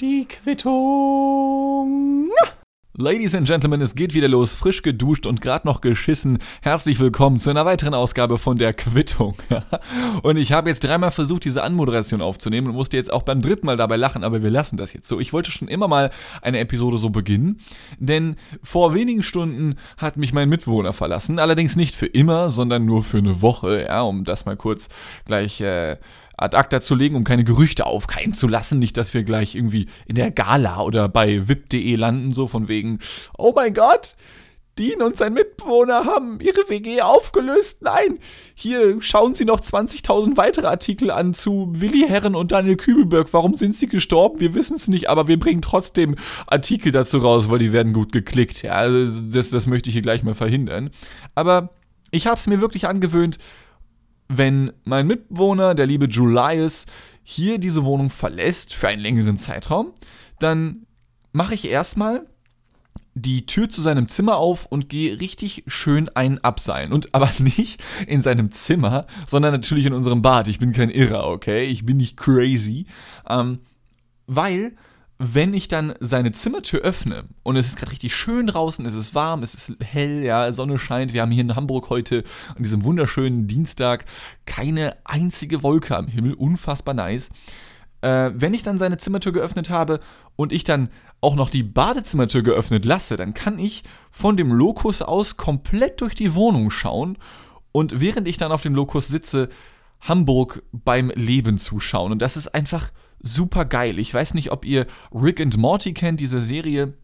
Die Quittung. Ladies and Gentlemen, es geht wieder los, frisch geduscht und gerade noch geschissen. Herzlich willkommen zu einer weiteren Ausgabe von der Quittung. und ich habe jetzt dreimal versucht, diese Anmoderation aufzunehmen und musste jetzt auch beim dritten Mal dabei lachen, aber wir lassen das jetzt so. Ich wollte schon immer mal eine Episode so beginnen, denn vor wenigen Stunden hat mich mein Mitbewohner verlassen. Allerdings nicht für immer, sondern nur für eine Woche, ja, um das mal kurz gleich äh, ad acta zu legen, um keine Gerüchte aufkeimen zu lassen. Nicht, dass wir gleich irgendwie in der Gala oder bei vip.de landen, so von wegen, oh mein Gott, Dean und sein Mitbewohner haben ihre WG aufgelöst. Nein, hier schauen Sie noch 20.000 weitere Artikel an zu Willi Herren und Daniel Kübelberg. Warum sind sie gestorben? Wir wissen es nicht, aber wir bringen trotzdem Artikel dazu raus, weil die werden gut geklickt. Ja, also das, das möchte ich hier gleich mal verhindern. Aber ich habe es mir wirklich angewöhnt, wenn mein Mitbewohner, der liebe Julius, hier diese Wohnung verlässt für einen längeren Zeitraum, dann mache ich erstmal die Tür zu seinem Zimmer auf und gehe richtig schön ein abseilen. Und aber nicht in seinem Zimmer, sondern natürlich in unserem Bad. Ich bin kein Irrer, okay? Ich bin nicht crazy. Ähm, weil wenn ich dann seine Zimmertür öffne und es ist gerade richtig schön draußen, es ist warm, es ist hell, ja, Sonne scheint, wir haben hier in Hamburg heute an diesem wunderschönen Dienstag keine einzige Wolke am Himmel, unfassbar nice. Äh, wenn ich dann seine Zimmertür geöffnet habe und ich dann auch noch die Badezimmertür geöffnet lasse, dann kann ich von dem Lokus aus komplett durch die Wohnung schauen und während ich dann auf dem Lokus sitze, Hamburg beim Leben zuschauen. Und das ist einfach super geil. Ich weiß nicht, ob ihr Rick and Morty kennt, diese Serie,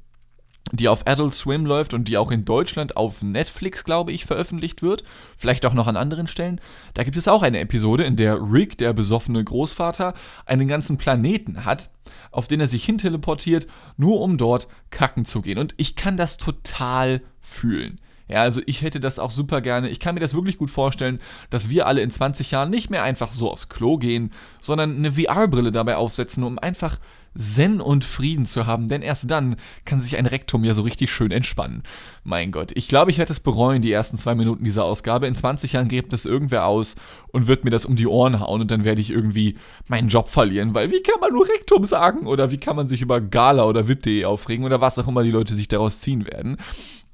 die auf Adult Swim läuft und die auch in Deutschland auf Netflix, glaube ich, veröffentlicht wird. Vielleicht auch noch an anderen Stellen. Da gibt es auch eine Episode, in der Rick, der besoffene Großvater, einen ganzen Planeten hat, auf den er sich hinteleportiert, nur um dort kacken zu gehen. Und ich kann das total fühlen. Ja, also ich hätte das auch super gerne. Ich kann mir das wirklich gut vorstellen, dass wir alle in 20 Jahren nicht mehr einfach so aufs Klo gehen, sondern eine VR-Brille dabei aufsetzen, um einfach Zen und Frieden zu haben, denn erst dann kann sich ein Rektum ja so richtig schön entspannen. Mein Gott, ich glaube, ich werde es bereuen, die ersten zwei Minuten dieser Ausgabe. In 20 Jahren gräbt es irgendwer aus und wird mir das um die Ohren hauen und dann werde ich irgendwie meinen Job verlieren, weil wie kann man nur Rektum sagen oder wie kann man sich über Gala oder VIP.de aufregen oder was auch immer die Leute sich daraus ziehen werden.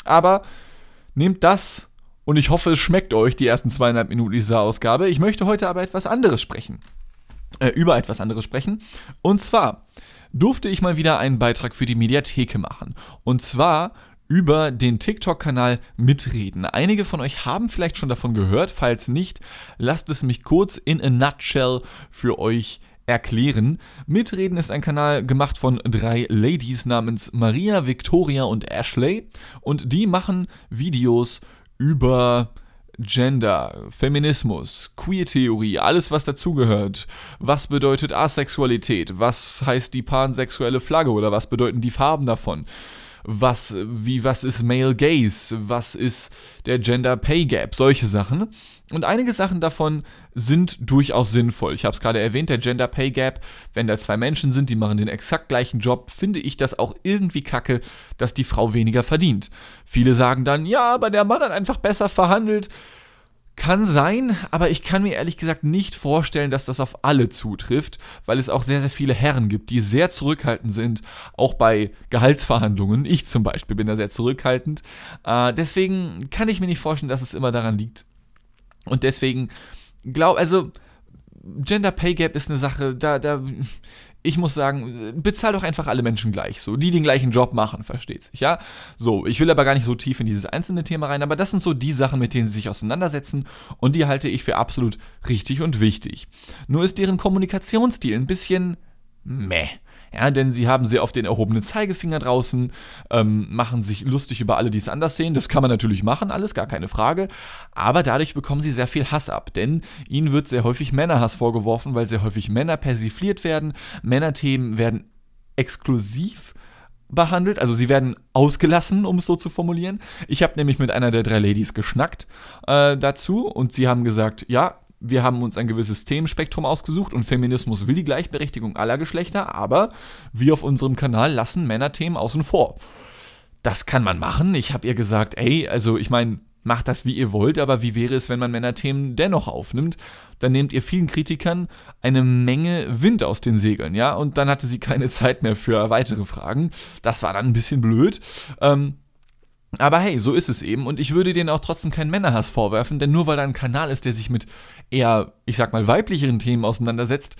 Aber Nehmt das und ich hoffe, es schmeckt euch, die ersten zweieinhalb Minuten dieser Ausgabe. Ich möchte heute aber etwas anderes sprechen. Äh, über etwas anderes sprechen. Und zwar durfte ich mal wieder einen Beitrag für die Mediatheke machen. Und zwar über den TikTok-Kanal Mitreden. Einige von euch haben vielleicht schon davon gehört. Falls nicht, lasst es mich kurz in a nutshell für euch erklären. Mitreden ist ein Kanal gemacht von drei Ladies namens Maria, Victoria und Ashley und die machen Videos über Gender, Feminismus, Queer-Theorie, alles was dazugehört. Was bedeutet Asexualität? Was heißt die pansexuelle Flagge oder was bedeuten die Farben davon? Was, wie, was ist Male Gaze, was ist der Gender Pay Gap, solche Sachen. Und einige Sachen davon sind durchaus sinnvoll. Ich habe es gerade erwähnt, der Gender Pay Gap, wenn da zwei Menschen sind, die machen den exakt gleichen Job, finde ich das auch irgendwie kacke, dass die Frau weniger verdient. Viele sagen dann, ja, aber der Mann hat einfach besser verhandelt. Kann sein, aber ich kann mir ehrlich gesagt nicht vorstellen, dass das auf alle zutrifft, weil es auch sehr, sehr viele Herren gibt, die sehr zurückhaltend sind, auch bei Gehaltsverhandlungen. Ich zum Beispiel bin da sehr zurückhaltend. Äh, deswegen kann ich mir nicht vorstellen, dass es immer daran liegt. Und deswegen glaube, also Gender Pay Gap ist eine Sache, da, da, ich muss sagen, bezahl doch einfach alle Menschen gleich, so, die den gleichen Job machen, versteht sich, ja? So, ich will aber gar nicht so tief in dieses einzelne Thema rein, aber das sind so die Sachen, mit denen sie sich auseinandersetzen und die halte ich für absolut richtig und wichtig. Nur ist deren Kommunikationsstil ein bisschen meh. Ja, denn sie haben sehr oft den erhobenen Zeigefinger draußen, ähm, machen sich lustig über alle, die es anders sehen. Das kann man natürlich machen, alles, gar keine Frage. Aber dadurch bekommen sie sehr viel Hass ab, denn ihnen wird sehr häufig Männerhass vorgeworfen, weil sehr häufig Männer persifliert werden. Männerthemen werden exklusiv behandelt, also sie werden ausgelassen, um es so zu formulieren. Ich habe nämlich mit einer der drei Ladies geschnackt äh, dazu und sie haben gesagt, ja, wir haben uns ein gewisses Themenspektrum ausgesucht und Feminismus will die Gleichberechtigung aller Geschlechter, aber wir auf unserem Kanal lassen Männerthemen außen vor. Das kann man machen. Ich habe ihr gesagt, ey, also ich meine, macht das wie ihr wollt, aber wie wäre es, wenn man Männerthemen dennoch aufnimmt? Dann nehmt ihr vielen Kritikern eine Menge Wind aus den Segeln, ja? Und dann hatte sie keine Zeit mehr für weitere Fragen. Das war dann ein bisschen blöd. Ähm, aber hey, so ist es eben. Und ich würde denen auch trotzdem keinen Männerhass vorwerfen, denn nur weil da ein Kanal ist, der sich mit eher, ich sag mal, weiblicheren Themen auseinandersetzt,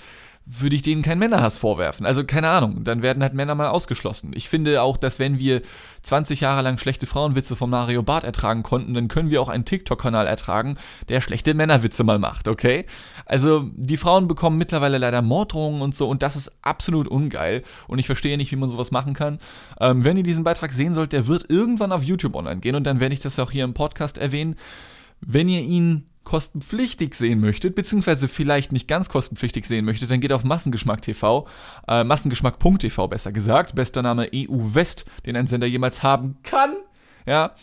würde ich denen keinen Männerhass vorwerfen. Also keine Ahnung, dann werden halt Männer mal ausgeschlossen. Ich finde auch, dass wenn wir 20 Jahre lang schlechte Frauenwitze von Mario Barth ertragen konnten, dann können wir auch einen TikTok-Kanal ertragen, der schlechte Männerwitze mal macht, okay? Also die Frauen bekommen mittlerweile leider Morddrohungen und so und das ist absolut ungeil und ich verstehe nicht, wie man sowas machen kann. Ähm, wenn ihr diesen Beitrag sehen sollt, der wird irgendwann auf YouTube online gehen und dann werde ich das auch hier im Podcast erwähnen. Wenn ihr ihn kostenpflichtig sehen möchtet, beziehungsweise vielleicht nicht ganz kostenpflichtig sehen möchtet, dann geht auf Massengeschmack TV, äh, Massengeschmack.tv besser gesagt, bester Name EU West, den ein Sender jemals haben kann, ja,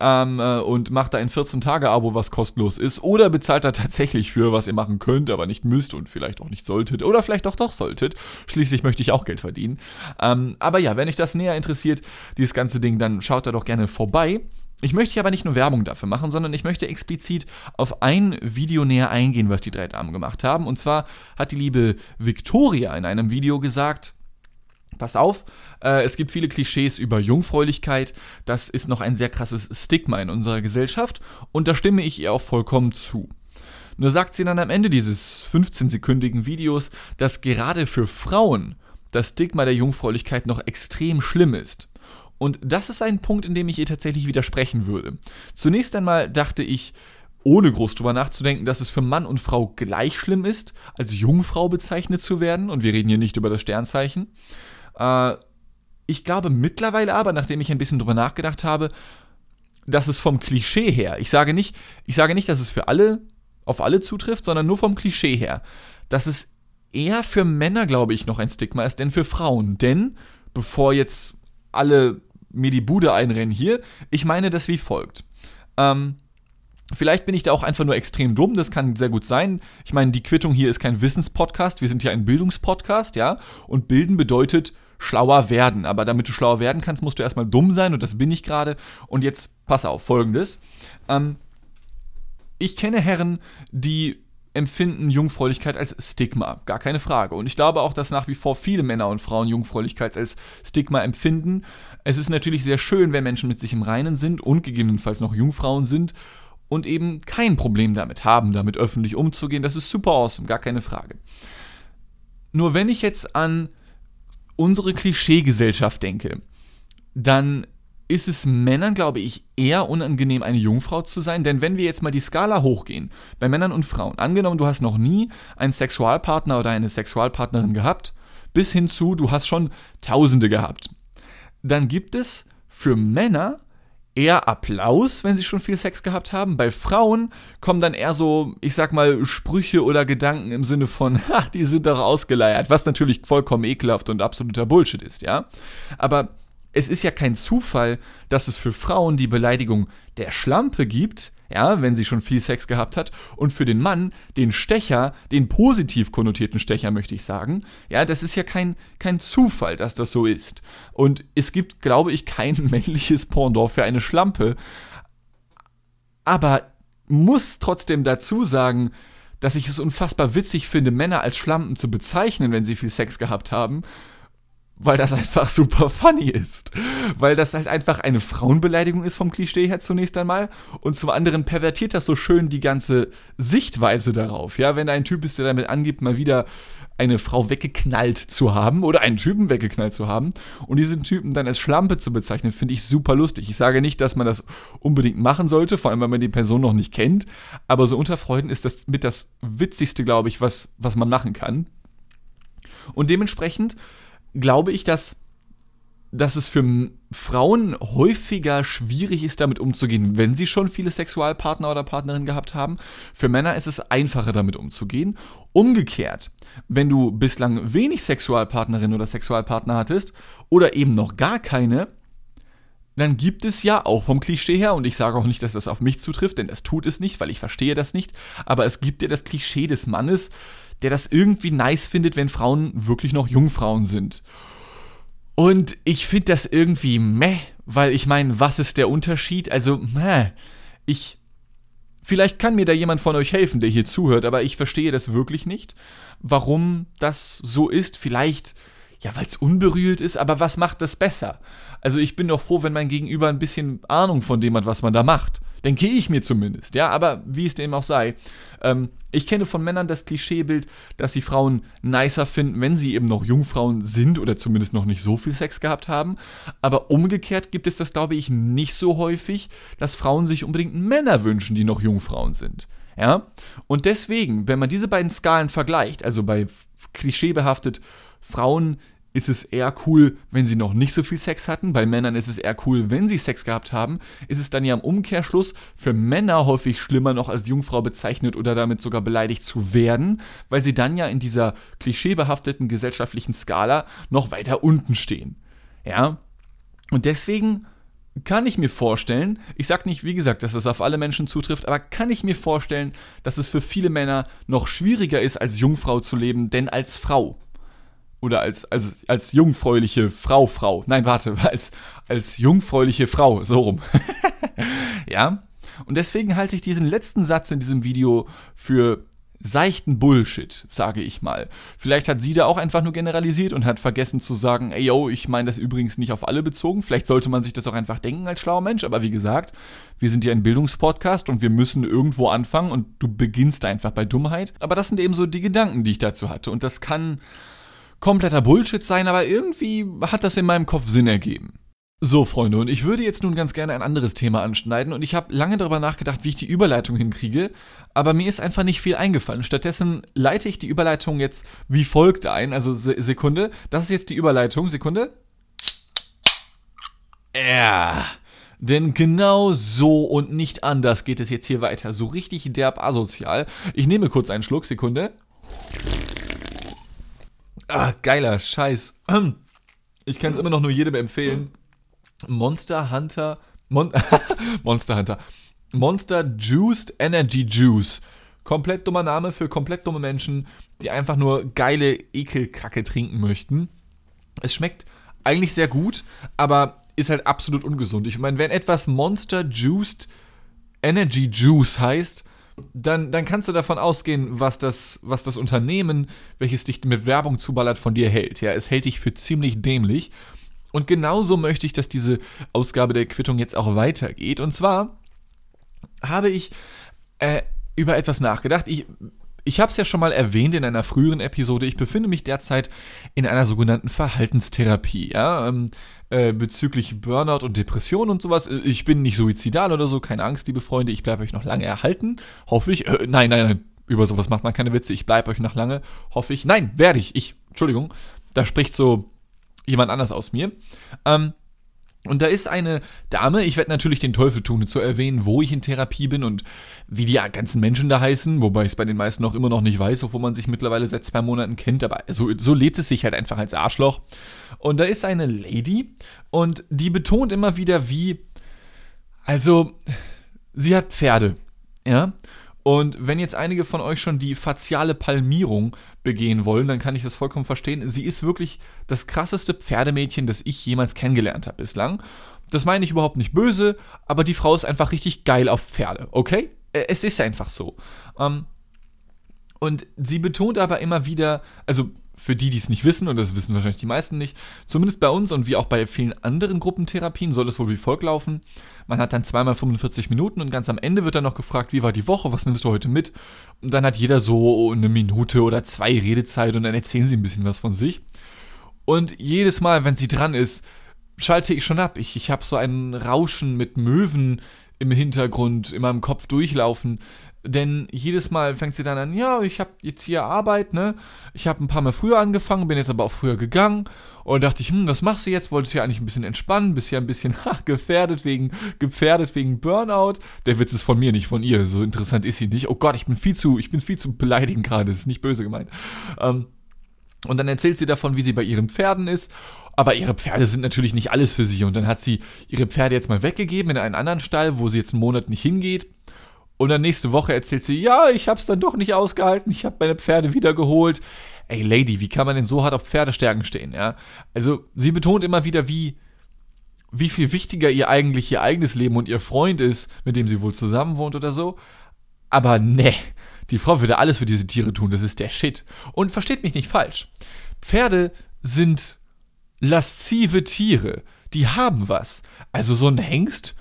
ähm, äh, und macht da ein 14-Tage-Abo, was kostenlos ist, oder bezahlt da tatsächlich für, was ihr machen könnt, aber nicht müsst und vielleicht auch nicht solltet, oder vielleicht auch doch solltet. Schließlich möchte ich auch Geld verdienen. Ähm, aber ja, wenn euch das näher interessiert, dieses ganze Ding, dann schaut da doch gerne vorbei. Ich möchte hier aber nicht nur Werbung dafür machen, sondern ich möchte explizit auf ein Video näher eingehen, was die drei Damen gemacht haben. Und zwar hat die liebe Victoria in einem Video gesagt, Pass auf, äh, es gibt viele Klischees über Jungfräulichkeit. Das ist noch ein sehr krasses Stigma in unserer Gesellschaft und da stimme ich ihr auch vollkommen zu. Nur sagt sie dann am Ende dieses 15-sekündigen Videos, dass gerade für Frauen das Stigma der Jungfräulichkeit noch extrem schlimm ist. Und das ist ein Punkt, in dem ich ihr tatsächlich widersprechen würde. Zunächst einmal dachte ich, ohne groß drüber nachzudenken, dass es für Mann und Frau gleich schlimm ist, als Jungfrau bezeichnet zu werden. Und wir reden hier nicht über das Sternzeichen. Äh, ich glaube mittlerweile aber, nachdem ich ein bisschen drüber nachgedacht habe, dass es vom Klischee her, ich sage nicht, ich sage nicht, dass es für alle, auf alle zutrifft, sondern nur vom Klischee her, dass es eher für Männer, glaube ich, noch ein Stigma ist, denn für Frauen. Denn, bevor jetzt alle mir die Bude einrennen hier. Ich meine das wie folgt. Ähm, Vielleicht bin ich da auch einfach nur extrem dumm, das kann sehr gut sein. Ich meine, die Quittung hier ist kein Wissenspodcast, wir sind ja ein Bildungspodcast, ja? Und bilden bedeutet schlauer werden. Aber damit du schlauer werden kannst, musst du erstmal dumm sein und das bin ich gerade. Und jetzt pass auf, folgendes. Ähm, ich kenne Herren, die empfinden Jungfräulichkeit als Stigma, gar keine Frage. Und ich glaube auch, dass nach wie vor viele Männer und Frauen Jungfräulichkeit als Stigma empfinden. Es ist natürlich sehr schön, wenn Menschen mit sich im Reinen sind und gegebenenfalls noch Jungfrauen sind und eben kein Problem damit haben, damit öffentlich umzugehen. Das ist super awesome, gar keine Frage. Nur wenn ich jetzt an unsere Klischeegesellschaft denke, dann ist es Männern, glaube ich, eher unangenehm, eine Jungfrau zu sein. Denn wenn wir jetzt mal die Skala hochgehen, bei Männern und Frauen, angenommen, du hast noch nie einen Sexualpartner oder eine Sexualpartnerin gehabt, bis hin zu, du hast schon Tausende gehabt, dann gibt es für Männer eher Applaus, wenn sie schon viel Sex gehabt haben. Bei Frauen kommen dann eher so, ich sag mal, Sprüche oder Gedanken im Sinne von, ha, die sind doch ausgeleiert, was natürlich vollkommen ekelhaft und absoluter Bullshit ist, ja. Aber es ist ja kein Zufall, dass es für Frauen die Beleidigung der Schlampe gibt, ja, wenn sie schon viel Sex gehabt hat, und für den Mann den Stecher, den positiv konnotierten Stecher, möchte ich sagen. Ja, das ist ja kein, kein Zufall, dass das so ist. Und es gibt, glaube ich, kein männliches Pendant für eine Schlampe. Aber muss trotzdem dazu sagen, dass ich es unfassbar witzig finde, Männer als Schlampen zu bezeichnen, wenn sie viel Sex gehabt haben weil das einfach super funny ist. Weil das halt einfach eine Frauenbeleidigung ist vom Klischee her zunächst einmal. Und zum anderen pervertiert das so schön die ganze Sichtweise darauf. Ja, wenn da ein Typ ist, der damit angibt, mal wieder eine Frau weggeknallt zu haben oder einen Typen weggeknallt zu haben und diesen Typen dann als Schlampe zu bezeichnen, finde ich super lustig. Ich sage nicht, dass man das unbedingt machen sollte, vor allem wenn man die Person noch nicht kennt, aber so unter Freunden ist das mit das Witzigste, glaube ich, was, was man machen kann. Und dementsprechend glaube ich, dass, dass es für Frauen häufiger schwierig ist, damit umzugehen, wenn sie schon viele Sexualpartner oder Partnerinnen gehabt haben. Für Männer ist es einfacher, damit umzugehen. Umgekehrt, wenn du bislang wenig Sexualpartnerinnen oder Sexualpartner hattest oder eben noch gar keine, dann gibt es ja auch vom Klischee her, und ich sage auch nicht, dass das auf mich zutrifft, denn das tut es nicht, weil ich verstehe das nicht, aber es gibt ja das Klischee des Mannes, der das irgendwie nice findet, wenn Frauen wirklich noch Jungfrauen sind. Und ich finde das irgendwie meh, weil ich meine, was ist der Unterschied? Also, meh. ich Vielleicht kann mir da jemand von euch helfen, der hier zuhört, aber ich verstehe das wirklich nicht, warum das so ist. Vielleicht, ja, weil es unberührt ist, aber was macht das besser? Also ich bin doch froh, wenn mein Gegenüber ein bisschen Ahnung von dem hat, was man da macht. Denke ich mir zumindest, ja, aber wie es dem auch sei. Ähm, ich kenne von Männern das Klischeebild, dass sie Frauen nicer finden, wenn sie eben noch Jungfrauen sind oder zumindest noch nicht so viel Sex gehabt haben. Aber umgekehrt gibt es das, glaube ich, nicht so häufig, dass Frauen sich unbedingt Männer wünschen, die noch Jungfrauen sind. Ja? Und deswegen, wenn man diese beiden Skalen vergleicht, also bei klischeebehaftet Frauen ist es eher cool, wenn sie noch nicht so viel Sex hatten. Bei Männern ist es eher cool, wenn sie Sex gehabt haben. Ist es dann ja im Umkehrschluss für Männer häufig schlimmer noch als Jungfrau bezeichnet oder damit sogar beleidigt zu werden, weil sie dann ja in dieser klischeebehafteten gesellschaftlichen Skala noch weiter unten stehen. Ja? Und deswegen kann ich mir vorstellen, ich sage nicht, wie gesagt, dass das auf alle Menschen zutrifft, aber kann ich mir vorstellen, dass es für viele Männer noch schwieriger ist, als Jungfrau zu leben, denn als Frau oder als, als, als jungfräuliche Frau, Frau. Nein, warte, als, als jungfräuliche Frau, so rum. ja. Und deswegen halte ich diesen letzten Satz in diesem Video für seichten Bullshit, sage ich mal. Vielleicht hat sie da auch einfach nur generalisiert und hat vergessen zu sagen, ey yo, ich meine das übrigens nicht auf alle bezogen. Vielleicht sollte man sich das auch einfach denken als schlauer Mensch, aber wie gesagt, wir sind ja ein Bildungspodcast und wir müssen irgendwo anfangen und du beginnst einfach bei Dummheit. Aber das sind eben so die Gedanken, die ich dazu hatte und das kann kompletter Bullshit sein, aber irgendwie hat das in meinem Kopf Sinn ergeben. So, Freunde, und ich würde jetzt nun ganz gerne ein anderes Thema anschneiden und ich habe lange darüber nachgedacht, wie ich die Überleitung hinkriege, aber mir ist einfach nicht viel eingefallen. Stattdessen leite ich die Überleitung jetzt wie folgt ein, also Sekunde, das ist jetzt die Überleitung, Sekunde. Ja. Denn genau so und nicht anders geht es jetzt hier weiter. So richtig derb asozial. Ich nehme kurz einen Schluck, Sekunde. Ah, geiler Scheiß. Ich kann es immer noch nur jedem empfehlen. Monster Hunter. Mon Monster Hunter. Monster Juiced Energy Juice. Komplett dummer Name für komplett dumme Menschen, die einfach nur geile Ekelkacke trinken möchten. Es schmeckt eigentlich sehr gut, aber ist halt absolut ungesund. Ich meine, wenn etwas Monster Juiced Energy Juice heißt, dann, dann kannst du davon ausgehen, was das, was das Unternehmen, welches dich mit Werbung zuballert, von dir hält. Ja, es hält dich für ziemlich dämlich. Und genauso möchte ich, dass diese Ausgabe der Quittung jetzt auch weitergeht. Und zwar habe ich äh, über etwas nachgedacht. Ich ich habe es ja schon mal erwähnt in einer früheren Episode. Ich befinde mich derzeit in einer sogenannten Verhaltenstherapie, ja, ähm, äh, bezüglich Burnout und Depression und sowas. Äh, ich bin nicht suizidal oder so, keine Angst, liebe Freunde. Ich bleibe euch noch lange erhalten, hoffe ich. Äh, nein, nein, nein, über sowas macht man keine Witze. Ich bleibe euch noch lange, hoffe ich. Nein, werde ich. Ich, Entschuldigung, da spricht so jemand anders aus mir. Ähm, und da ist eine Dame, ich werde natürlich den Teufel tun, zu erwähnen, wo ich in Therapie bin und wie die ganzen Menschen da heißen, wobei ich es bei den meisten auch immer noch nicht weiß, obwohl man sich mittlerweile seit zwei Monaten kennt, aber so, so lebt es sich halt einfach als Arschloch. Und da ist eine Lady und die betont immer wieder, wie, also, sie hat Pferde, ja, und wenn jetzt einige von euch schon die faciale Palmierung begehen wollen, dann kann ich das vollkommen verstehen. Sie ist wirklich das krasseste Pferdemädchen, das ich jemals kennengelernt habe bislang. Das meine ich überhaupt nicht böse, aber die Frau ist einfach richtig geil auf Pferde, okay? Äh, es ist einfach so. Ähm, und sie betont aber immer wieder, also für die, die es nicht wissen, und das wissen wahrscheinlich die meisten nicht, zumindest bei uns und wie auch bei vielen anderen Gruppentherapien soll es wohl wie folgt laufen. Man hat dann zweimal 45 Minuten und ganz am Ende wird dann noch gefragt, wie war die Woche, was nimmst du heute mit? Und dann hat jeder so eine Minute oder zwei Redezeit und dann erzählen sie ein bisschen was von sich. Und jedes Mal, wenn sie dran ist, schalte ich schon ab. Ich, ich habe so ein Rauschen mit Möwen im Hintergrund in meinem Kopf durchlaufen. Denn jedes Mal fängt sie dann an, ja, ich habe jetzt hier Arbeit, ne? Ich habe ein paar Mal früher angefangen, bin jetzt aber auch früher gegangen und dachte ich, hm, was machst du jetzt? Wolltest du ja eigentlich ein bisschen entspannen, bist ja ein bisschen ha, gefährdet wegen gefährdet wegen Burnout. Der Witz ist von mir, nicht von ihr. So interessant ist sie nicht. Oh Gott, ich bin viel zu, ich bin viel zu beleidigend gerade. Das ist nicht böse gemeint. Ähm, und dann erzählt sie davon, wie sie bei ihren Pferden ist. Aber ihre Pferde sind natürlich nicht alles für sie. Und dann hat sie ihre Pferde jetzt mal weggegeben in einen anderen Stall, wo sie jetzt einen Monat nicht hingeht. Und dann nächste Woche erzählt sie, ja, ich hab's dann doch nicht ausgehalten, ich hab meine Pferde wiedergeholt. Ey, Lady, wie kann man denn so hart auf Pferdestärken stehen, ja? Also, sie betont immer wieder, wie, wie viel wichtiger ihr eigentlich ihr eigenes Leben und ihr Freund ist, mit dem sie wohl zusammen wohnt oder so. Aber ne, die Frau würde alles für diese Tiere tun, das ist der Shit. Und versteht mich nicht falsch. Pferde sind laszive Tiere, die haben was. Also so ein Hengst,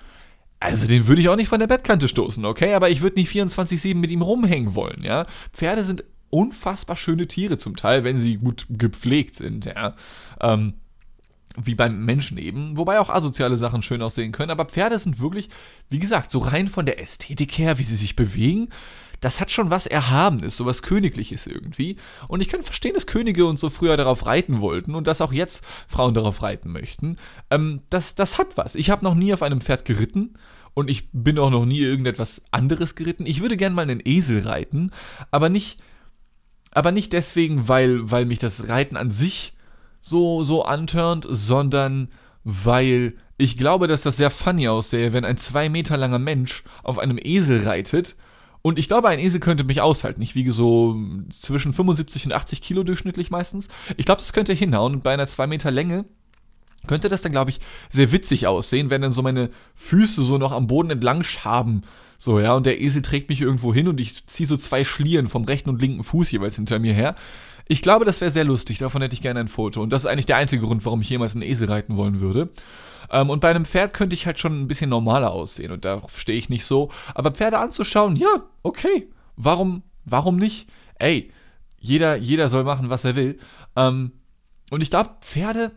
also den würde ich auch nicht von der Bettkante stoßen, okay? Aber ich würde nicht 24-7 mit ihm rumhängen wollen, ja? Pferde sind unfassbar schöne Tiere zum Teil, wenn sie gut gepflegt sind, ja. Ähm, wie beim Menschen eben, wobei auch asoziale Sachen schön aussehen können, aber Pferde sind wirklich, wie gesagt, so rein von der Ästhetik her, wie sie sich bewegen, das hat schon was Erhabenes, so was Königliches irgendwie. Und ich kann verstehen, dass Könige und so früher darauf reiten wollten und dass auch jetzt Frauen darauf reiten möchten. Ähm, das, das hat was. Ich habe noch nie auf einem Pferd geritten und ich bin auch noch nie irgendetwas anderes geritten. Ich würde gern mal einen Esel reiten, aber nicht, aber nicht deswegen, weil, weil mich das Reiten an sich so, so antörnt, sondern weil ich glaube, dass das sehr funny aussähe, wenn ein zwei Meter langer Mensch auf einem Esel reitet und ich glaube, ein Esel könnte mich aushalten. Ich wiege so zwischen 75 und 80 Kilo durchschnittlich meistens. Ich glaube, das könnte hinhauen. Und bei einer 2 Meter Länge könnte das dann, glaube ich, sehr witzig aussehen, wenn dann so meine Füße so noch am Boden entlang schaben. So, ja, und der Esel trägt mich irgendwo hin und ich ziehe so zwei Schlieren vom rechten und linken Fuß jeweils hinter mir her. Ich glaube, das wäre sehr lustig. Davon hätte ich gerne ein Foto. Und das ist eigentlich der einzige Grund, warum ich jemals einen Esel reiten wollen würde. Ähm, und bei einem Pferd könnte ich halt schon ein bisschen normaler aussehen und darauf stehe ich nicht so. Aber Pferde anzuschauen, ja, okay. Warum, warum nicht? Ey, jeder, jeder soll machen, was er will. Ähm, und ich glaube, Pferde.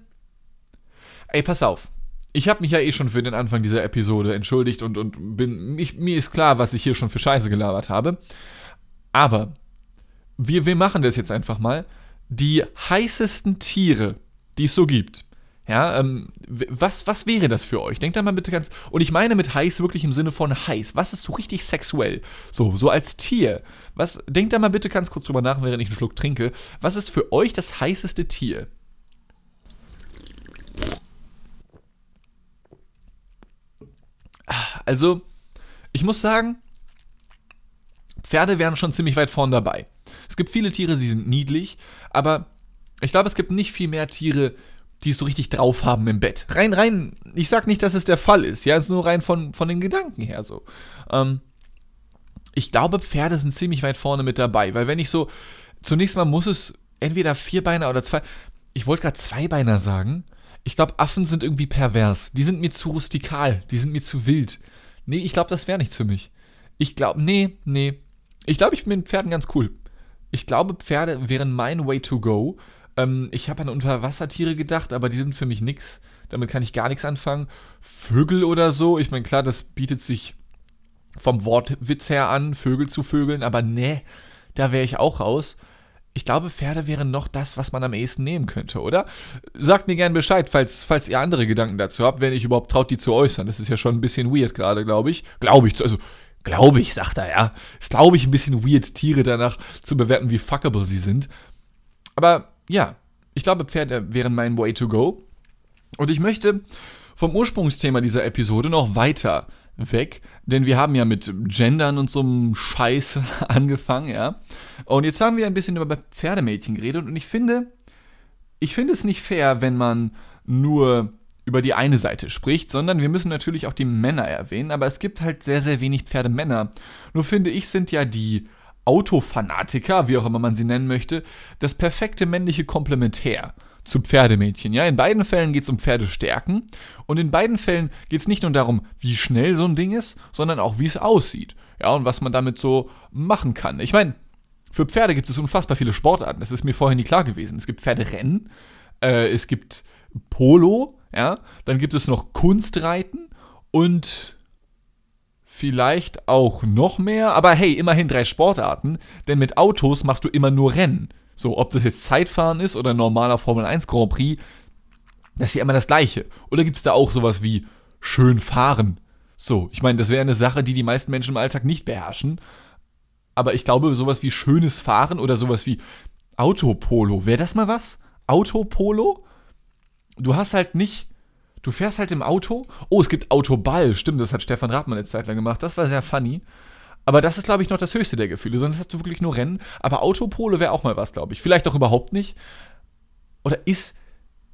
Ey, pass auf. Ich habe mich ja eh schon für den Anfang dieser Episode entschuldigt und, und bin. Ich, mir ist klar, was ich hier schon für Scheiße gelabert habe. Aber wir, wir machen das jetzt einfach mal. Die heißesten Tiere, die es so gibt, ja, ähm, was, was wäre das für euch? Denkt da mal bitte ganz. Und ich meine mit heiß wirklich im Sinne von heiß. Was ist so richtig sexuell? So, so als Tier. Was, denkt da mal bitte ganz kurz drüber nach, während ich einen Schluck trinke. Was ist für euch das heißeste Tier? Also, ich muss sagen, Pferde wären schon ziemlich weit vorn dabei. Es gibt viele Tiere, die sind niedlich, aber ich glaube, es gibt nicht viel mehr Tiere, die es so richtig drauf haben im Bett. Rein, rein, ich sag nicht, dass es der Fall ist, ja, es ist nur rein von, von den Gedanken her so. Ähm, ich glaube, Pferde sind ziemlich weit vorne mit dabei, weil wenn ich so, zunächst mal muss es entweder Vierbeiner oder zwei, ich wollte gerade Zweibeiner sagen. Ich glaube, Affen sind irgendwie pervers. Die sind mir zu rustikal, die sind mir zu wild. Nee, ich glaube, das wäre nichts für mich. Ich glaube, nee, nee. Ich glaube, ich bin mit Pferden ganz cool. Ich glaube, Pferde wären mein Way to go. Ähm, ich habe an Unterwassertiere gedacht, aber die sind für mich nix. Damit kann ich gar nichts anfangen. Vögel oder so, ich meine, klar, das bietet sich vom Wortwitz her an, Vögel zu Vögeln, aber nee, da wäre ich auch raus. Ich glaube, Pferde wären noch das, was man am ehesten nehmen könnte, oder? Sagt mir gern Bescheid, falls, falls ihr andere Gedanken dazu habt, wenn ich überhaupt traut, die zu äußern. Das ist ja schon ein bisschen weird gerade, glaube ich. Glaube ich, also, glaube ich, sagt er, ja. Ist, glaube ich, ein bisschen weird, Tiere danach zu bewerten, wie fuckable sie sind. Aber ja, ich glaube, Pferde wären mein Way to go. Und ich möchte vom Ursprungsthema dieser Episode noch weiter weg, denn wir haben ja mit Gendern und so einem Scheiß angefangen, ja. Und jetzt haben wir ein bisschen über Pferdemädchen geredet und ich finde, ich finde es nicht fair, wenn man nur über die eine Seite spricht, sondern wir müssen natürlich auch die Männer erwähnen, aber es gibt halt sehr, sehr wenig Pferdemänner. Nur finde ich, sind ja die Autofanatiker, wie auch immer man sie nennen möchte, das perfekte männliche Komplementär zu Pferdemädchen. Ja, in beiden Fällen geht es um Pferdestärken und in beiden Fällen geht es nicht nur darum, wie schnell so ein Ding ist, sondern auch wie es aussieht. Ja, und was man damit so machen kann. Ich meine, für Pferde gibt es unfassbar viele Sportarten. Das ist mir vorher nie klar gewesen. Es gibt Pferderennen, äh, es gibt Polo, ja, dann gibt es noch Kunstreiten und vielleicht auch noch mehr, aber hey, immerhin drei Sportarten, denn mit Autos machst du immer nur Rennen. So, ob das jetzt Zeitfahren ist oder normaler Formel 1 Grand Prix, das ist ja immer das gleiche. Oder gibt es da auch sowas wie schön fahren? So, ich meine, das wäre eine Sache, die die meisten Menschen im Alltag nicht beherrschen. Aber ich glaube, sowas wie schönes Fahren oder sowas wie Autopolo, wäre das mal was? Autopolo? Du hast halt nicht Du fährst halt im Auto. Oh, es gibt Autoball. Stimmt, das hat Stefan Radmann eine Zeit lang gemacht. Das war sehr funny. Aber das ist, glaube ich, noch das höchste der Gefühle. Sonst hast du wirklich nur Rennen. Aber Autopole wäre auch mal was, glaube ich. Vielleicht auch überhaupt nicht. Oder ist,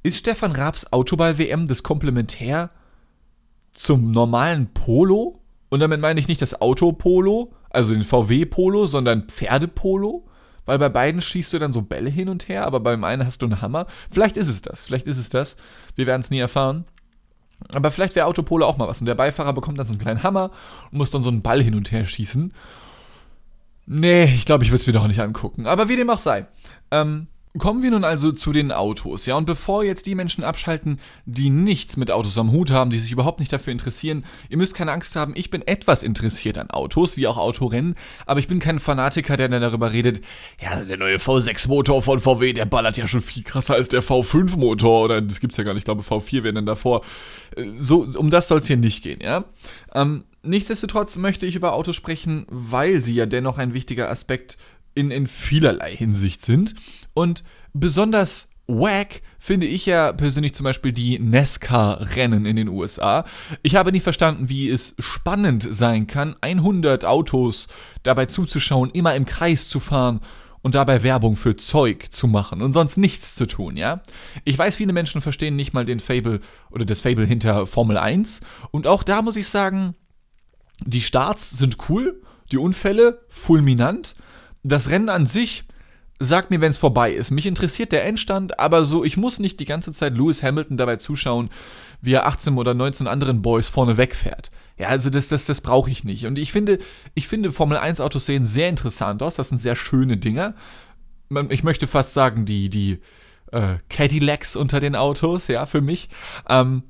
ist Stefan Raabs Autoball-WM das Komplementär zum normalen Polo. Und damit meine ich nicht das Auto-Polo, also den VW-Polo, sondern Pferdepolo. Weil bei beiden schießt du dann so Bälle hin und her, aber beim einen hast du einen Hammer. Vielleicht ist es das, vielleicht ist es das. Wir werden es nie erfahren. Aber vielleicht wäre Autopolo auch mal was. Und der Beifahrer bekommt dann so einen kleinen Hammer und muss dann so einen Ball hin und her schießen. Nee, ich glaube, ich würde es mir doch nicht angucken. Aber wie dem auch sei. Ähm, Kommen wir nun also zu den Autos, ja, und bevor jetzt die Menschen abschalten, die nichts mit Autos am Hut haben, die sich überhaupt nicht dafür interessieren, ihr müsst keine Angst haben, ich bin etwas interessiert an Autos, wie auch Autorennen, aber ich bin kein Fanatiker, der dann darüber redet, ja, also der neue V6-Motor von VW, der ballert ja schon viel krasser als der V5-Motor, oder das gibt's ja gar nicht, ich glaube V4 wäre dann davor. So, um das soll es hier nicht gehen, ja. Ähm, nichtsdestotrotz möchte ich über Autos sprechen, weil sie ja dennoch ein wichtiger Aspekt in, in vielerlei Hinsicht sind. Und besonders wack finde ich ja persönlich zum Beispiel die NASCAR-Rennen in den USA. Ich habe nicht verstanden, wie es spannend sein kann, 100 Autos dabei zuzuschauen, immer im Kreis zu fahren und dabei Werbung für Zeug zu machen und sonst nichts zu tun, ja? Ich weiß, viele Menschen verstehen nicht mal den Fable oder das Fable hinter Formel 1 und auch da muss ich sagen, die Starts sind cool, die Unfälle fulminant, das Rennen an sich sagt mir, wenn es vorbei ist. Mich interessiert der Endstand, aber so, ich muss nicht die ganze Zeit Lewis Hamilton dabei zuschauen, wie er 18 oder 19 anderen Boys vorne wegfährt. Ja, also das, das, das brauche ich nicht. Und ich finde, ich finde Formel 1 Autos sehen sehr interessant aus. Das sind sehr schöne Dinger. Ich möchte fast sagen, die, die äh, Cadillacs unter den Autos, ja, für mich. Ähm,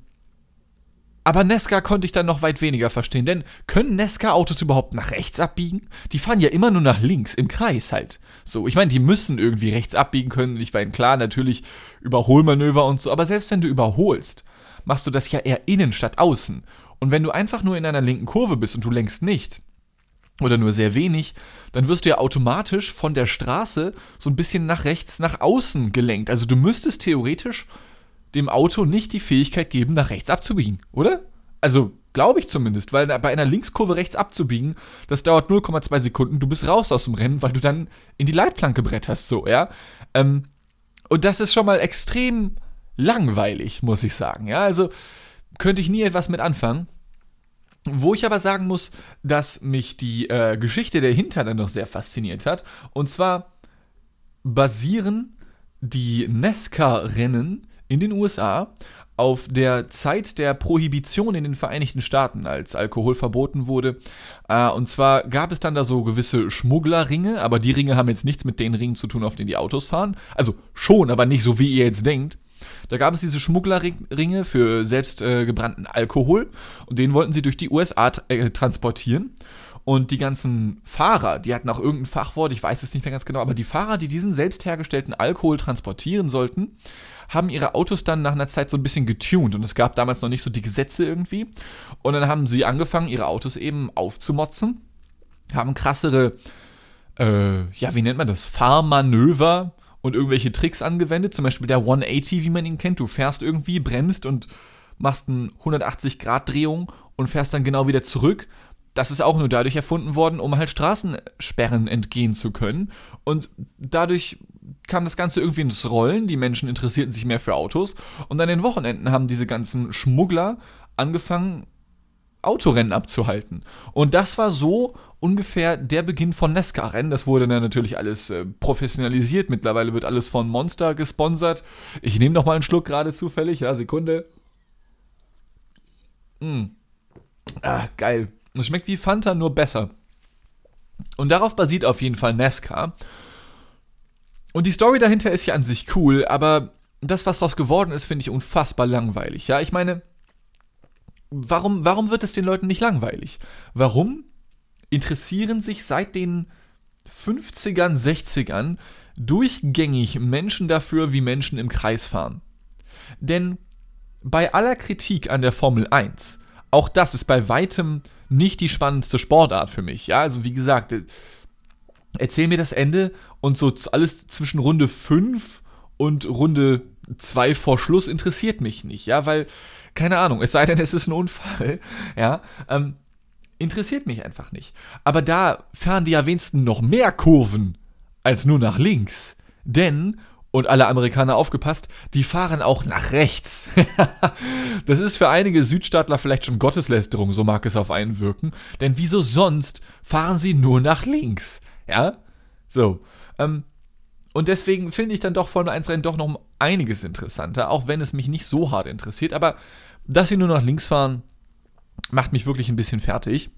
aber Nesca konnte ich dann noch weit weniger verstehen, denn können Nesca-Autos überhaupt nach rechts abbiegen? Die fahren ja immer nur nach links, im Kreis halt. So, ich meine, die müssen irgendwie rechts abbiegen können. Ich meine, klar, natürlich Überholmanöver und so, aber selbst wenn du überholst, machst du das ja eher innen statt außen. Und wenn du einfach nur in einer linken Kurve bist und du lenkst nicht, oder nur sehr wenig, dann wirst du ja automatisch von der Straße so ein bisschen nach rechts, nach außen gelenkt. Also du müsstest theoretisch dem Auto nicht die Fähigkeit geben, nach rechts abzubiegen, oder? Also, glaube ich zumindest, weil bei einer Linkskurve rechts abzubiegen, das dauert 0,2 Sekunden, du bist raus aus dem Rennen, weil du dann in die Leitplanke bretterst, so, ja. Ähm, und das ist schon mal extrem langweilig, muss ich sagen, ja. Also, könnte ich nie etwas mit anfangen. Wo ich aber sagen muss, dass mich die äh, Geschichte dahinter dann noch sehr fasziniert hat. Und zwar basieren die Nesca-Rennen in den USA auf der Zeit der Prohibition in den Vereinigten Staaten, als Alkohol verboten wurde. Äh, und zwar gab es dann da so gewisse Schmugglerringe, aber die Ringe haben jetzt nichts mit den Ringen zu tun, auf denen die Autos fahren. Also schon, aber nicht so, wie ihr jetzt denkt. Da gab es diese Schmugglerringe für selbst äh, gebrannten Alkohol und den wollten sie durch die USA äh, transportieren. Und die ganzen Fahrer, die hatten auch irgendein Fachwort, ich weiß es nicht mehr ganz genau, aber die Fahrer, die diesen selbst hergestellten Alkohol transportieren sollten, haben ihre Autos dann nach einer Zeit so ein bisschen getuned und es gab damals noch nicht so die Gesetze irgendwie. Und dann haben sie angefangen, ihre Autos eben aufzumotzen, haben krassere, äh, ja, wie nennt man das, Fahrmanöver und irgendwelche Tricks angewendet, zum Beispiel der 180, wie man ihn kennt. Du fährst irgendwie, bremst und machst eine 180-Grad-Drehung und fährst dann genau wieder zurück. Das ist auch nur dadurch erfunden worden, um halt Straßensperren entgehen zu können. Und dadurch kam das Ganze irgendwie ins Rollen, die Menschen interessierten sich mehr für Autos und an den Wochenenden haben diese ganzen Schmuggler angefangen, Autorennen abzuhalten. Und das war so ungefähr der Beginn von Nesca-Rennen. Das wurde dann natürlich alles äh, professionalisiert. Mittlerweile wird alles von Monster gesponsert. Ich nehme noch mal einen Schluck gerade zufällig. Ja, Sekunde. Mm. Ah, geil. Es schmeckt wie Fanta, nur besser. Und darauf basiert auf jeden Fall Nesca. Und die Story dahinter ist ja an sich cool, aber das, was daraus geworden ist, finde ich unfassbar langweilig. Ja, ich meine, warum, warum wird es den Leuten nicht langweilig? Warum interessieren sich seit den 50ern, 60ern durchgängig Menschen dafür, wie Menschen im Kreis fahren? Denn bei aller Kritik an der Formel 1, auch das ist bei weitem nicht die spannendste Sportart für mich. Ja, also wie gesagt, erzähl mir das Ende und so alles zwischen Runde 5 und Runde 2 vor Schluss interessiert mich nicht, ja, weil, keine Ahnung, es sei denn, es ist ein Unfall, ja, ähm, interessiert mich einfach nicht. Aber da fahren die ja wenigstens noch mehr Kurven als nur nach links. Denn und alle Amerikaner aufgepasst, die fahren auch nach rechts. das ist für einige Südstaatler vielleicht schon Gotteslästerung, so mag es auf einen wirken. Denn wieso sonst fahren sie nur nach links? Ja? So. Ähm, und deswegen finde ich dann doch Formel 1 Rennen doch noch einiges interessanter, auch wenn es mich nicht so hart interessiert. Aber dass sie nur nach links fahren, macht mich wirklich ein bisschen fertig.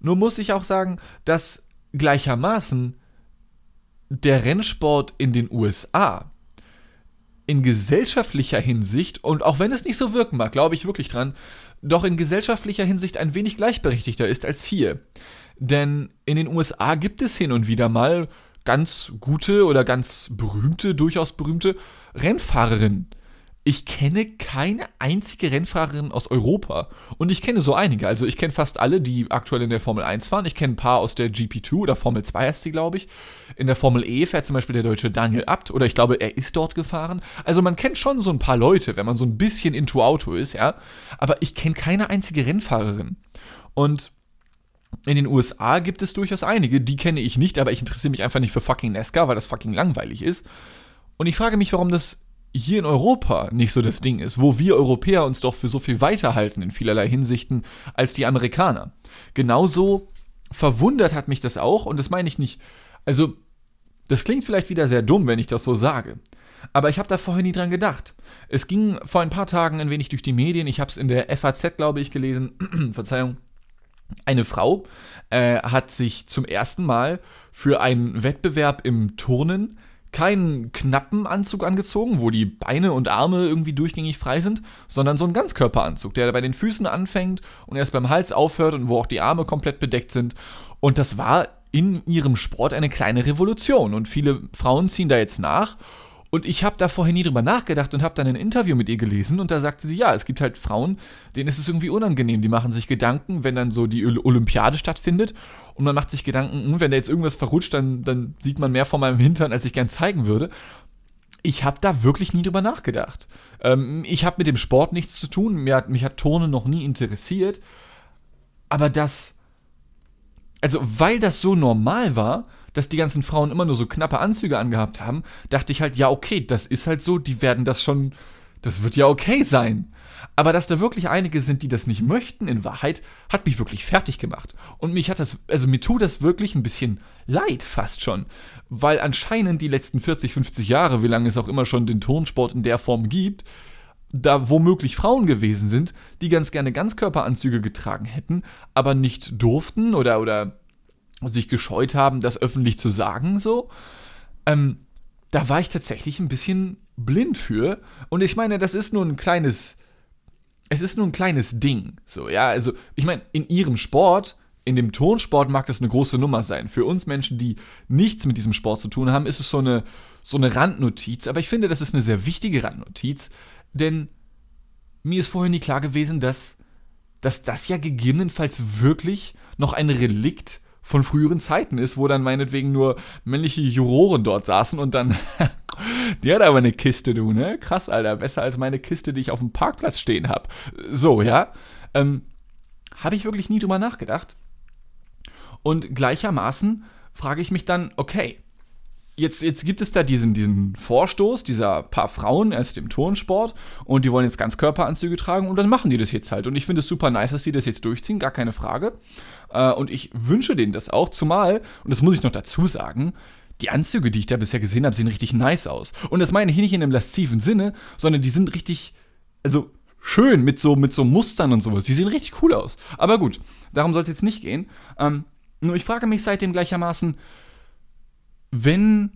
Nur muss ich auch sagen, dass gleichermaßen der Rennsport in den USA in gesellschaftlicher Hinsicht, und auch wenn es nicht so wirken mag, glaube ich wirklich dran, doch in gesellschaftlicher Hinsicht ein wenig gleichberechtigter ist als hier. Denn in den USA gibt es hin und wieder mal ganz gute oder ganz berühmte, durchaus berühmte Rennfahrerinnen. Ich kenne keine einzige Rennfahrerin aus Europa. Und ich kenne so einige. Also ich kenne fast alle, die aktuell in der Formel 1 fahren. Ich kenne ein paar aus der GP2 oder Formel 2 heißt sie, glaube ich. In der Formel E fährt zum Beispiel der deutsche Daniel Abt. Oder ich glaube, er ist dort gefahren. Also man kennt schon so ein paar Leute, wenn man so ein bisschen into Auto ist, ja. Aber ich kenne keine einzige Rennfahrerin. Und in den USA gibt es durchaus einige. Die kenne ich nicht, aber ich interessiere mich einfach nicht für fucking NASCAR, weil das fucking langweilig ist. Und ich frage mich, warum das hier in Europa nicht so das Ding ist, wo wir Europäer uns doch für so viel weiterhalten in vielerlei Hinsichten als die Amerikaner. Genauso verwundert hat mich das auch, und das meine ich nicht, also das klingt vielleicht wieder sehr dumm, wenn ich das so sage. Aber ich habe da vorher nie dran gedacht. Es ging vor ein paar Tagen ein wenig durch die Medien. Ich habe es in der FAZ, glaube ich, gelesen. Verzeihung. Eine Frau äh, hat sich zum ersten Mal für einen Wettbewerb im Turnen keinen knappen Anzug angezogen, wo die Beine und Arme irgendwie durchgängig frei sind, sondern so einen Ganzkörperanzug, der bei den Füßen anfängt und erst beim Hals aufhört und wo auch die Arme komplett bedeckt sind. Und das war in ihrem Sport eine kleine Revolution und viele Frauen ziehen da jetzt nach. Und ich habe da vorher nie drüber nachgedacht und habe dann ein Interview mit ihr gelesen und da sagte sie, ja, es gibt halt Frauen, denen ist es irgendwie unangenehm, die machen sich Gedanken, wenn dann so die Olympiade stattfindet und man macht sich Gedanken, hm, wenn da jetzt irgendwas verrutscht, dann, dann sieht man mehr von meinem Hintern, als ich gern zeigen würde. Ich habe da wirklich nie drüber nachgedacht. Ähm, ich habe mit dem Sport nichts zu tun, mir hat, mich hat Turnen noch nie interessiert, aber das, also weil das so normal war, dass die ganzen Frauen immer nur so knappe Anzüge angehabt haben, dachte ich halt, ja, okay, das ist halt so, die werden das schon, das wird ja okay sein. Aber dass da wirklich einige sind, die das nicht möchten, in Wahrheit, hat mich wirklich fertig gemacht. Und mich hat das, also mir tut das wirklich ein bisschen leid, fast schon. Weil anscheinend die letzten 40, 50 Jahre, wie lange es auch immer schon den Turnsport in der Form gibt, da womöglich Frauen gewesen sind, die ganz gerne Ganzkörperanzüge getragen hätten, aber nicht durften oder, oder sich gescheut haben, das öffentlich zu sagen, so. Ähm, da war ich tatsächlich ein bisschen blind für. Und ich meine, das ist nur ein kleines es ist nur ein kleines Ding. So, ja, also ich meine, in ihrem Sport, in dem Turnsport mag das eine große Nummer sein. Für uns Menschen, die nichts mit diesem Sport zu tun haben, ist es so eine, so eine Randnotiz. Aber ich finde, das ist eine sehr wichtige Randnotiz, denn mir ist vorher nie klar gewesen, dass, dass das ja gegebenenfalls wirklich noch ein Relikt von früheren Zeiten ist, wo dann meinetwegen nur männliche Juroren dort saßen und dann Die hat aber eine Kiste, du, ne? Krass, Alter. Besser als meine Kiste, die ich auf dem Parkplatz stehen habe. So, ja. Ähm, habe ich wirklich nie drüber nachgedacht. Und gleichermaßen frage ich mich dann, okay, jetzt, jetzt gibt es da diesen, diesen Vorstoß dieser paar Frauen aus dem Turnsport und die wollen jetzt ganz Körperanzüge tragen und dann machen die das jetzt halt. Und ich finde es super nice, dass sie das jetzt durchziehen, gar keine Frage. Äh, und ich wünsche denen das auch, zumal, und das muss ich noch dazu sagen, die Anzüge, die ich da bisher gesehen habe, sehen richtig nice aus. Und das meine ich nicht in einem lasziven Sinne, sondern die sind richtig, also schön mit so, mit so Mustern und sowas. Die sehen richtig cool aus. Aber gut, darum soll es jetzt nicht gehen. Ähm, nur ich frage mich seitdem gleichermaßen, wenn,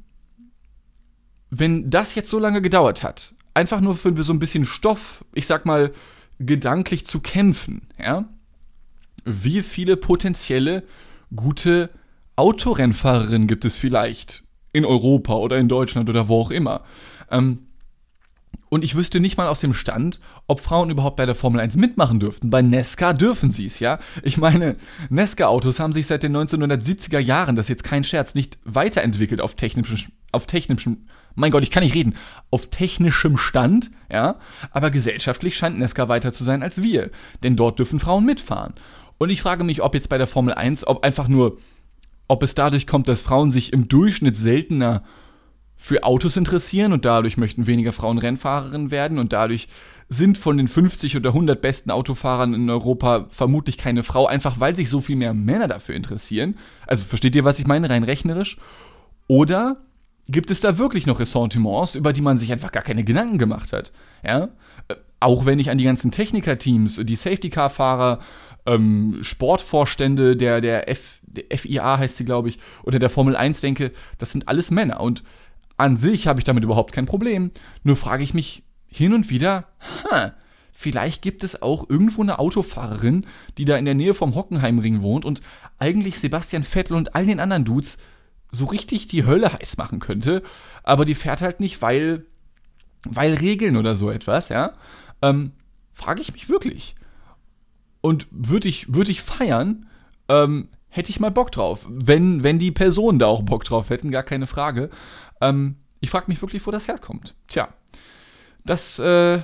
wenn das jetzt so lange gedauert hat, einfach nur für so ein bisschen Stoff, ich sag mal, gedanklich zu kämpfen, ja, wie viele potenzielle gute Autorennfahrerinnen gibt es vielleicht in Europa oder in Deutschland oder wo auch immer. Ähm, und ich wüsste nicht mal aus dem Stand, ob Frauen überhaupt bei der Formel 1 mitmachen dürften. Bei Nesca dürfen sie es, ja. Ich meine, Nesca-Autos haben sich seit den 1970er Jahren, das ist jetzt kein Scherz, nicht weiterentwickelt auf technischem, auf technischem, mein Gott, ich kann nicht reden, auf technischem Stand, ja. Aber gesellschaftlich scheint Nesca weiter zu sein als wir. Denn dort dürfen Frauen mitfahren. Und ich frage mich, ob jetzt bei der Formel 1, ob einfach nur ob es dadurch kommt, dass Frauen sich im Durchschnitt seltener für Autos interessieren und dadurch möchten weniger Frauen Rennfahrerinnen werden und dadurch sind von den 50 oder 100 besten Autofahrern in Europa vermutlich keine Frau, einfach weil sich so viel mehr Männer dafür interessieren. Also versteht ihr, was ich meine, rein rechnerisch? Oder gibt es da wirklich noch Ressentiments, über die man sich einfach gar keine Gedanken gemacht hat? Ja? Auch wenn ich an die ganzen Techniker-Teams, die Safety-Car-Fahrer, ähm, Sportvorstände der, der, F, der FIA heißt sie, glaube ich, oder der Formel 1 denke, das sind alles Männer. Und an sich habe ich damit überhaupt kein Problem. Nur frage ich mich, hin und wieder, ha, vielleicht gibt es auch irgendwo eine Autofahrerin, die da in der Nähe vom Hockenheimring wohnt und eigentlich Sebastian Vettel und all den anderen Dudes so richtig die Hölle heiß machen könnte, aber die fährt halt nicht, weil, weil Regeln oder so etwas, ja. Ähm, frage ich mich wirklich. Und würde ich, würd ich feiern, ähm, hätte ich mal Bock drauf. Wenn, wenn die Personen da auch Bock drauf hätten, gar keine Frage. Ähm, ich frage mich wirklich, wo das herkommt. Tja, das äh,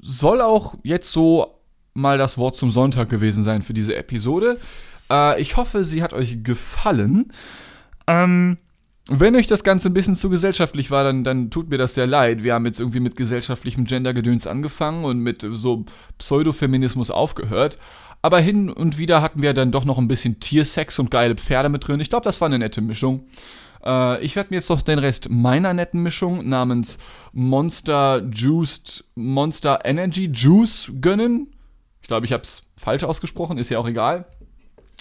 soll auch jetzt so mal das Wort zum Sonntag gewesen sein für diese Episode. Äh, ich hoffe, sie hat euch gefallen. Ähm, wenn euch das Ganze ein bisschen zu gesellschaftlich war, dann, dann tut mir das sehr leid. Wir haben jetzt irgendwie mit gesellschaftlichem Gendergedöns angefangen und mit so Pseudofeminismus aufgehört. Aber hin und wieder hatten wir dann doch noch ein bisschen Tiersex und geile Pferde mit drin. Ich glaube, das war eine nette Mischung. Äh, ich werde mir jetzt noch den Rest meiner netten Mischung namens Monster Juiced Monster Energy Juice gönnen. Ich glaube, ich habe es falsch ausgesprochen, ist ja auch egal.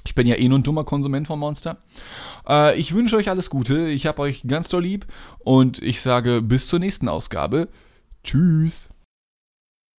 Ich bin ja eh nur ein dummer Konsument von Monster. Äh, ich wünsche euch alles Gute, ich habe euch ganz doll lieb und ich sage bis zur nächsten Ausgabe. Tschüss.